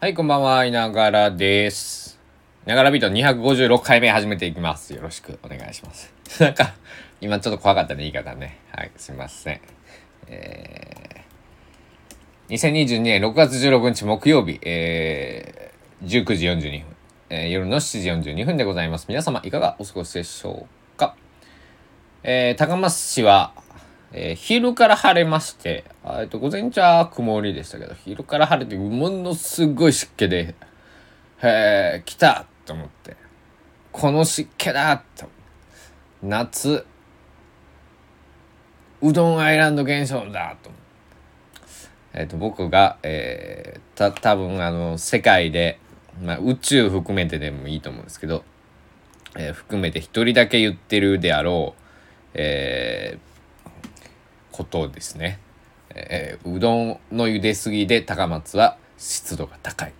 はい、こんばんは、いながらです。ながらビート256回目始めていきます。よろしくお願いします。なんか、今ちょっと怖かったね、言い方ね。はい、すいません。えー、2022年6月16日木曜日、えー、19時42分、えー夜の7時42分でございます。皆様、いかがお過ごしでしょうか？えー、高松市は、えー昼から晴れまして、えっと、午前中は曇りでしたけど、昼から晴れて、ものすごい湿気で、へえ、来たと思って、この湿気だと。夏、うどんアイランド現象だと思って。えっと、僕が、えー、た、多分あの、世界で、まあ、宇宙含めてでもいいと思うんですけど、えー含めて一人だけ言ってるであろう、えーことですね、えーうどんの茹ですぎで高松は湿度が高い。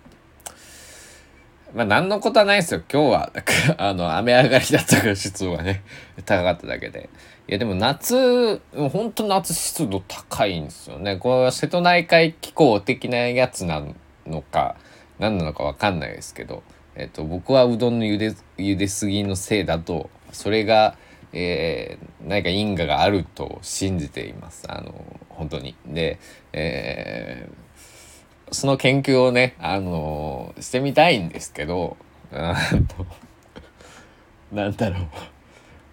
まあ何のことはないですよ。今日は あの雨上がりだったから湿度がね高かっただけで。いやでも夏本当夏湿度高いんですよね。これは瀬戸内海気候的なやつなのか何なのか分かんないですけど、えっと、僕はうどんの茹で茹ですぎのせいだとそれがえー何か因果があると信じています。あの本当に。で、えーその研究をねあのしてみたいんですけど あのなんだろう、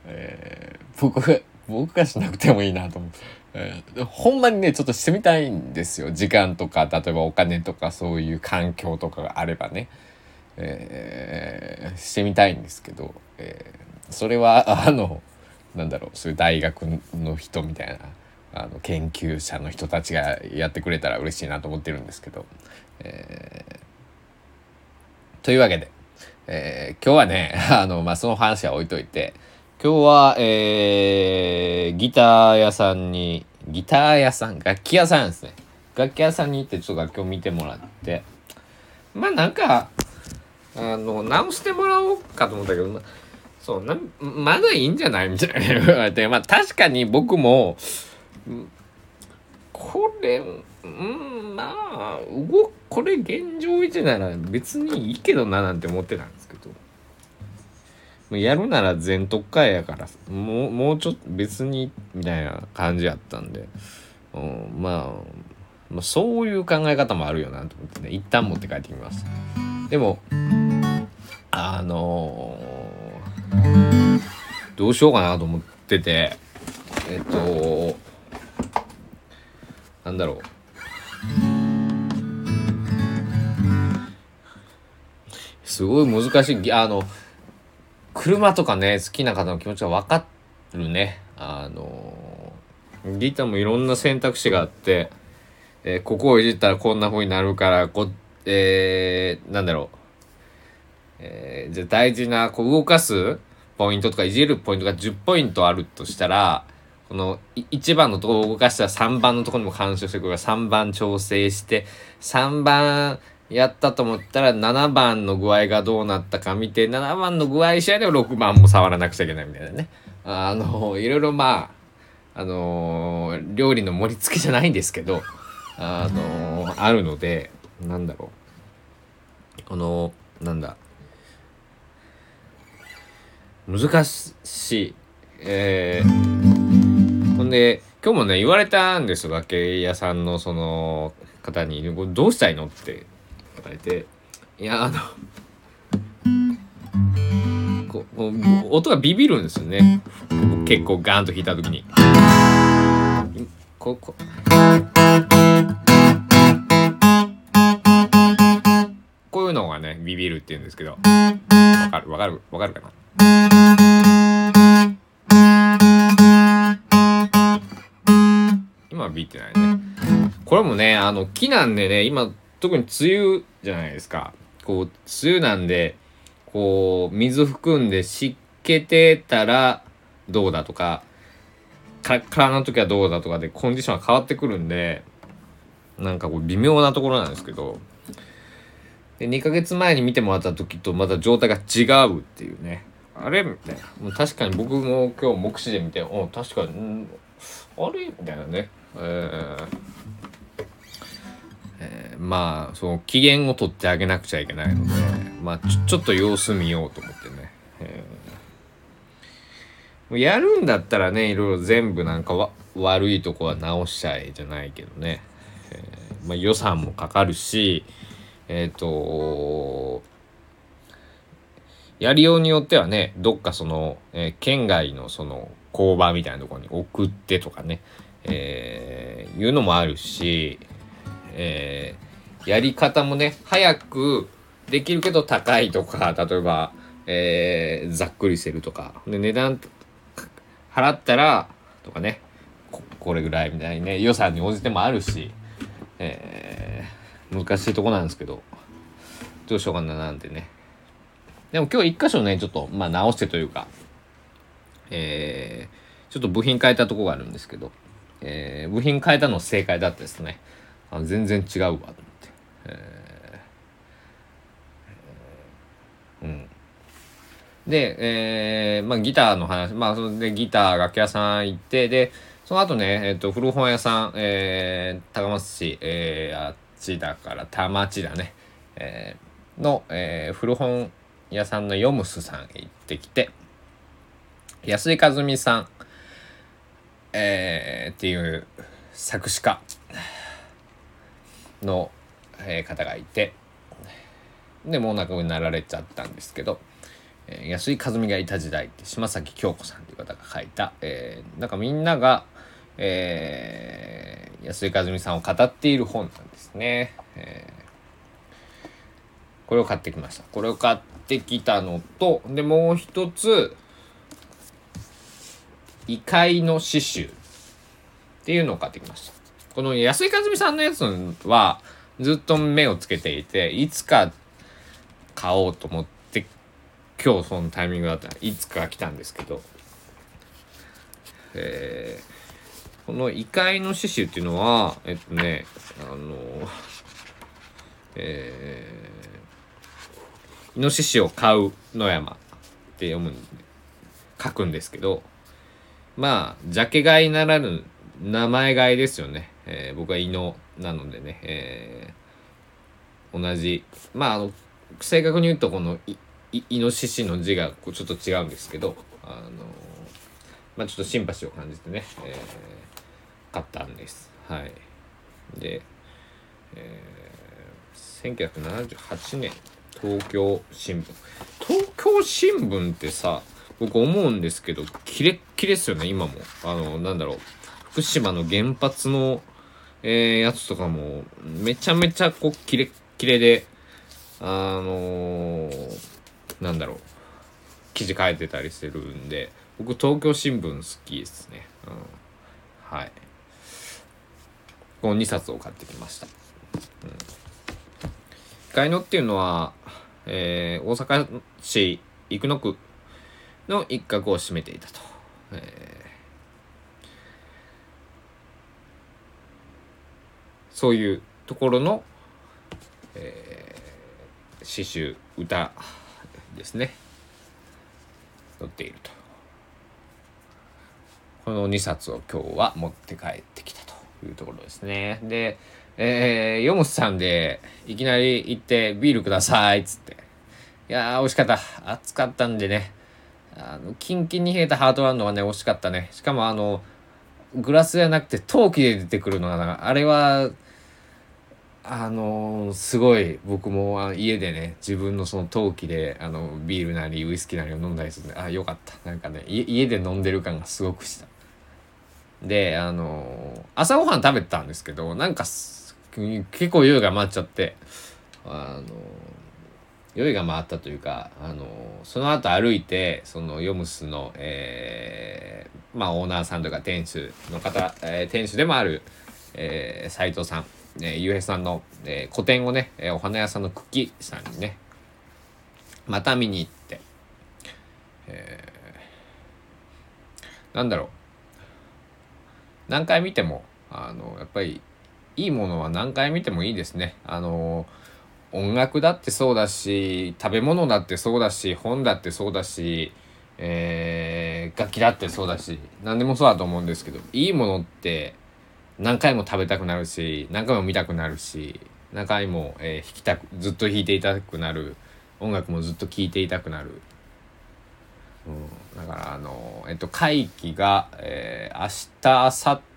えー僕が僕がしなくてもいいなと思う、えほんまにねちょっとしてみたいんですよ。時間とか例えばお金とかそういう環境とかがあればね、えーしてみたいんですけど、えーそれはあのなんだろうそういう大学の人みたいなあの研究者の人たちがやってくれたら嬉しいなと思ってるんですけど、えーというわけで、えー今日はね あの、まあ、その話は置いといて今日は、えーギター屋さんにギター屋さん楽器屋さんですね。楽器屋さんに行ってちょっと楽器を見てもらってまあなんかあの直してもらおうかと思ったけどまそうなまだいいんじゃない？みたいな言われて。まあ確かに僕もこれうんまあ動これ現状維持なら別にいいけどななんて思ってたんですけど。やるなら全特会やからもうもうちょっと別にみたいな感じやったんで、うん、まあまあそういう考え方もあるよなと思ってね。一旦持って帰ってきましたでもあのーどうしようかなと思っててえっとなんだろう。すごい難しい。あの車とかね好きな方の気持ちは分かるね。あのギターもいろんな選択肢があって、えーここをいじったらこんな風になるからこえー、なんだろう。えーじゃ大事なこう動かすポイントとかいじるポイントが10ポイントあるとしたらこの1番のとこを動かしたら3番のところにも干渉してくるから3番調整して3番やったと思ったら7番の具合がどうなったか見て7番の具合次第では6番も触らなくちゃいけないみたいなね。あのいろいろまああの料理の盛り付けじゃないんですけどあのあるのでなんだろう。このなんだ。難しい。えー、ほんで、今日もね、言われたんですよ、楽器屋さんのその方に、どうしたいのって言われて、いや、あの、音がビビるんですよね。結構ガーンと弾いた時に。こここういうのがね、ビビるって言うんですけど、わかるわかるわかるかな今はビってないね。これもね、あの、木なんでね、今、特に梅雨じゃないですか。こう、梅雨なんで、こう、水含んで湿気てたらどうだとか、カラカラの時はどうだとかでコンディションが変わってくるんで、なんかこう微妙なところなんですけど、で2ヶ月前に見てもらった時とまた状態が違うっていうねあれ？みたいな。もう確かに僕も今日目視で見てお確かにんあれ？みたいなね。えーえーまあその機嫌を取ってあげなくちゃいけないのでまあちょちょっと様子見ようと思ってね、えーやるんだったらねいろいろ全部なんかわ悪いとこは直しちゃえじゃないけどね、えーまあ、予算もかかるしえっ、とやりようによってはねどっかその、えー県外のその工場みたいなところに送ってとかね、えーいうのもあるし、えーやり方もね早くできるけど高いとか例えば、えーざっくりしてるとかで値段払ったらとかねここれぐらいみたいにね予算に応じてもあるし、えー難しいとこなんですけどどうしようかななんてね。でも今日一箇所ねちょっとまあ直してというかえーちょっと部品変えたとこがあるんですけど、えー部品変えたの正解だったですね。あ全然違うわと思って、えーうん。で、えーまあ、ギターの話、まあ、それでギター楽器屋さん行って、で、その後ね、えっ、と、古本屋さん、えー、高松市、えー、あっちだから、田町だね、えーの、えー古本屋さんのヨムスさんへ行ってきて、安井和美さん、えーっていう作詞家の、えー方がいて、で、もうお亡くなられちゃったんですけど、えー安井和美がいた時代って島崎京子さんという方が書いた、えーなんかみんなが、えー安井和美さんを語っている本なんですね。えーこれを買ってきました。これを買ってきたのと、で、もう一つ、異界の刺繍っていうのを買ってきました。この安井和美さんのやつはずっと目をつけていて、いつか買おうと思って、今日そのタイミングだったらいつか来たんですけど、えーこの異界の刺繍っていうのは、えっとね、あの、えー、イノシシを飼う野山って読む、書くんですけど、まあ、ジャケ買いならぬ名前買いですよね。えー僕はイノなのでね、えー同じ、まあ、あの、正確に言うとこのイイノシシの字がちょっと違うんですけど、あの、まあちょっとシンパシーを感じてね、えー買ったんです。はい。で、えー1978年、東京新聞。東京新聞ってさ、僕思うんですけど、キレッキレっすよね、今も。あの、なんだろう。福島の原発の、えーやつとかも、めちゃめちゃこう、キレッキレで、あのーなんだろう。記事書いてたりしてるんで、僕、東京新聞好きですね。うん。はい。この2冊を買ってきました。うん。ガイノっていうのは、えー大阪市生野区の一角を占めていたと。えーそういうところの、えー詩集歌ですね。載っていると。この2冊を今日は持って帰ってきたというところですね。でえー、ヨモスさんでいきなり行ってビールくださいっつって。いやー美味しかった。暑かったんでね。あのキンキンに冷えたハートランドはね美味しかったね。しかもあのグラスじゃなくて陶器で出てくるのがあれはあのーすごい僕も家でね自分のその陶器であのビールなりウイスキーなりを飲んだりするんであよかった。なんかね家家で飲んでる感がすごくした。であのー朝ごはん食べてたんですけどなんか結構酔いが回っちゃって。あの酔いが回ったというか、あのその後歩いてそのヨムスの、えーまあ、オーナーさんとか店主の方、えー店主でもある、えー、斉藤さん、えー、ゆうへさんの、えー個展をね、えーお花屋さんの茎さんにねまた見に行って、えーなんだろう。何回見てもあのやっぱりいいものは何回見てもいいですね。あの音楽だってそうだし食べ物だってそうだし本だってそうだし、えー楽器だってそうだし何でもそうだと思うんですけどいいものって何回も食べたくなるし何回も見たくなるし中身も、えー弾きたくずっと弾いていたくなる音楽もずっと聴いていたくなる、うん、だからあのえっと会期が、えー明日明後日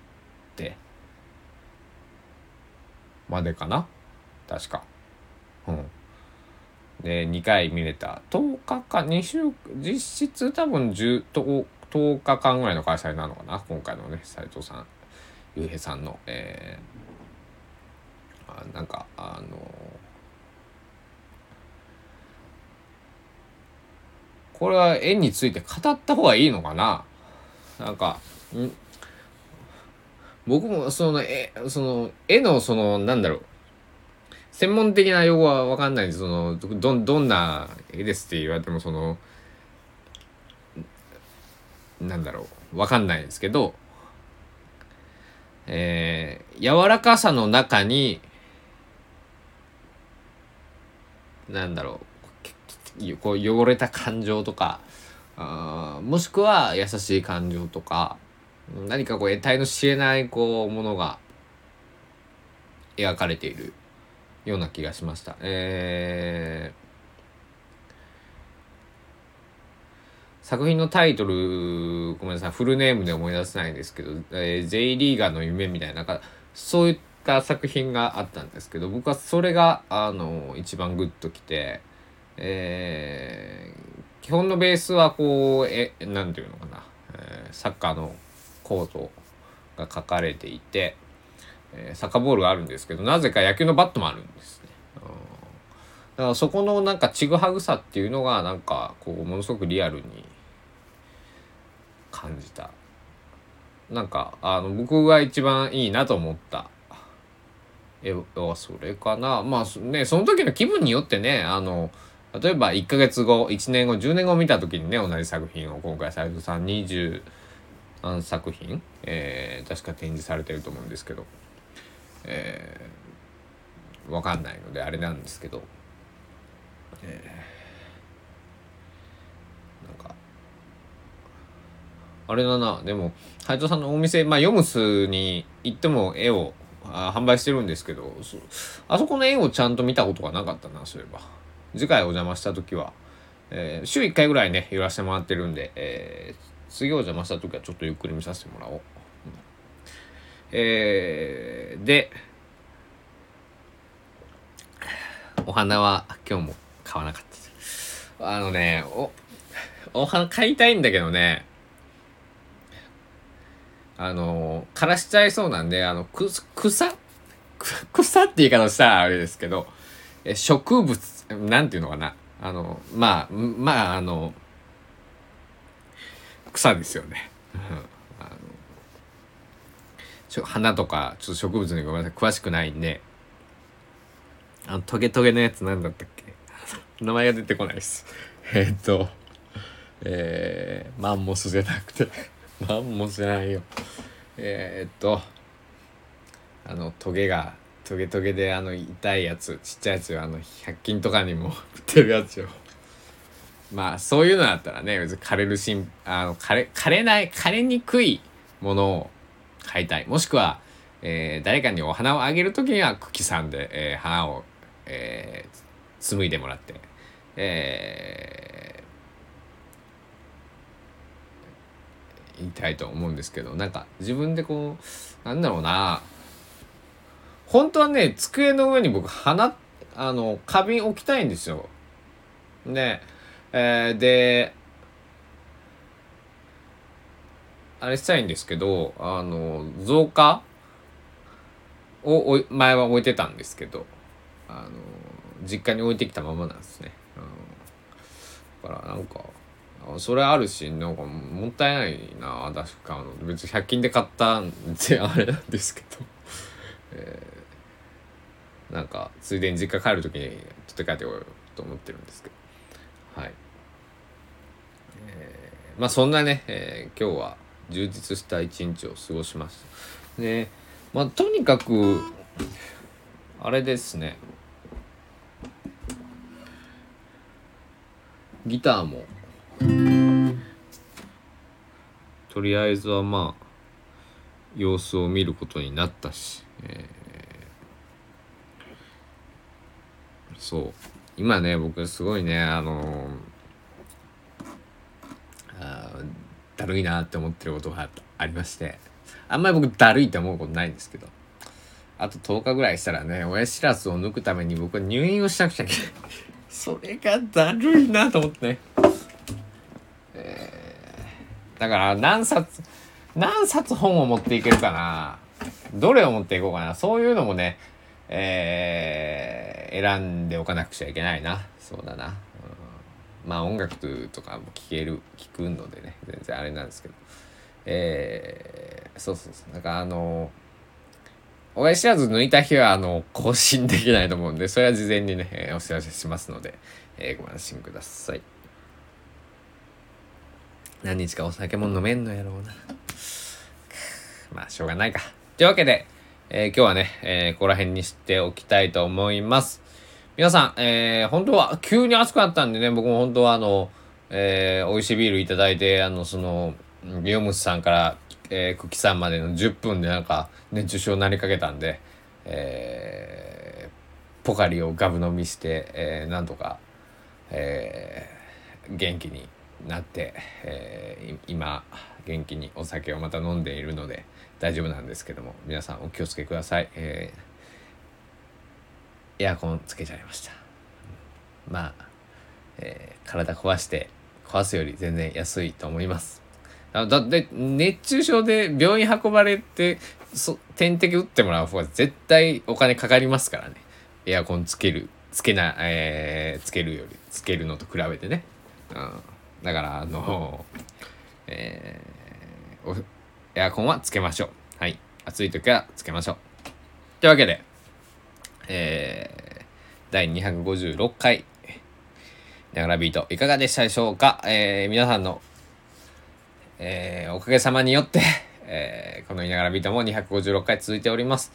までかな？確か。うん。で2回見れた。10日か。2週実質多分 10, 10, 日間ぐらいの開催なのかな？今回のね斉藤さん。ゆうへいさんの。えー、あなんかあのこれは絵について語った方がいいのかな？なんかん？僕もその絵その絵のそのなんだろう。専門的な用語は分かんないんですそのどどんな絵ですって言われてもそのなんだろう。分かんないんですけどえー、柔らかさの中になんだろう。こう汚れた感情とかあもしくは優しい感情とか何かこう得体の知れないこうものが描かれているような気がしました。えー、作品のタイトルごめんなさいフルネームで思い出せないんですけど「えー、J リーガーの夢」みたいななんかそういった作品があったんですけど僕はそれがあの一番グッときて、えー、基本のベースはこうえなんていうのかな、えー、サッカーのコートが書かれていて。えー、サッカーボールがあるんですけどなぜか野球のバットもあるんですね。だからそこのなんかちぐはぐさっていうのがなんかこうものすごくリアルに感じた。なんかあの僕が一番いいなと思った絵はそれかなまあねその時の気分によってねあの例えば1ヶ月後1年後10年後見た時にね同じ作品を今回斎藤さん20何作品、えー、確か展示されてると思うんですけど。えー、わかんないのであれなんですけど、えー、なんかあれだな。でも斎藤さんのお店まあヨムスに行っても絵をあ販売してるんですけどあそこの絵をちゃんと見たことがなかったなそういえば。次回お邪魔した時は、えー、週1回ぐらいね寄らせてもらってるんで、えー、次お邪魔した時はちょっとゆっくり見させてもらおう。えー、で、お花は今日も買わなかったあのね、お、お花買いたいんだけどね、あの、枯らしちゃいそうなんで、あの、く、草く草って言い方したらあれですけど、え植物、なんていうのかな。あの、まあ、まあ、あの、草ですよね。花とかちょっと植物にごめんなさい。詳しくないんで。あのトゲトゲのやつ何だったっけ？名前が出てこないです。え、っとえー、マンモスじゃなくて。マンモスじゃないよ。えー、っとあのトゲがトゲトゲであの痛いやつちっちゃいやつよあの100均とかにも売ってるやつよまあそういうのだったらね別に枯れるしんあの枯れ枯れない枯れにくいものを買いたい。もしくは、えー、誰かにお花をあげる時には茎さんで、えー、花を、えー、紡いでもらって、えー、言いたいと思うんですけど、なんか自分でこう、なんだろうな、本当はね、机の上に僕花、あの、花瓶置きたいんですよ。で、えー、で、あれしたいんですけど、あの、増加を前は置いてたんですけど、あの、実家に置いてきたままなんですね。うん、だからなんか、それあるし、なんかもったいないな、確かの。別に100均で買ったんで あれなんですけど、えー、なんか、ついでに実家帰る時に取って帰ってこようと思ってるんですけど、はい。えー、まあそんなね、えー、今日は、充実した一日を過ごしました。でまあとにかくあれですね。ギターもとりあえずはまあ様子を見ることになったし、えそう。今ね僕すごいねあのあだるいなって思ってることがありましてあんまり僕だるいって思うことないんですけどあと10日ぐらいしたらね親知らずを抜くために僕は入院をしなくちゃいけない。それがだるいなと思ってね、えー、だから何冊何冊本を持っていけるかな。どれを持っていこうかな。そういうのもねえー、選んでおかなくちゃいけないな。そうだな、まあ音楽とかも聴ける聴くのでね全然あれなんですけど。えー、そうそうそう。なんかあの親知らず抜いた日はあの更新できないと思うんでそれは事前にね、えー、お知らせしますので、えー、ご安心ください。何日かお酒も飲めんのやろうな。まあしょうがないか。というわけでえー、今日はね、えー、ここら辺にしておきたいと思います。皆さん、えー、本当は急に暑くなったんでね、僕も本当はあの、えー、美味しいビールいただいて、あの、その、リオムスさんから、えー、クキさんまでの10分でなんか熱中症になりかけたんで、えー、ポカリをガブ飲みして、えー、なんとか、えー、元気になって、えー、今元気にお酒をまた飲んでいるので大丈夫なんですけども皆さんお気をつけください、えー、エアコンつけちゃいました。まあ、えー、体壊して壊すより全然安いと思います。だって熱中症で病院運ばれてそ点滴打ってもらう方が絶対お金かかりますからね。エアコンつけるつけな、えー、つけるよりつけるのと比べてね、うん、だからあのえー、エアコンはつけましょう。はい。暑い時はつけましょう。というわけでえー、第256回ながらビートいかがでしたでしょうか、えー、皆さんの、えー、おかげさまによって えー、このいながらビートも256回続いております。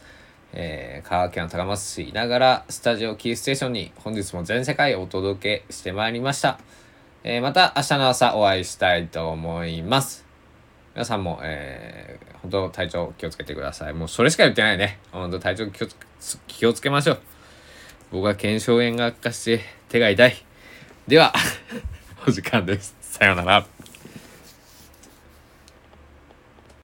えー、香川県高松市いながらスタジオキーステーションに本日も全世界お届けしてまいりました。えー、また明日の朝お会いしたいと思います。皆さんも、えー、本当体調気をつけてください。もうそれしか言ってないね。本当体調気を気をつけましょう。僕は腱鞘炎が悪化して手が痛い。では、お時間です。さようなら。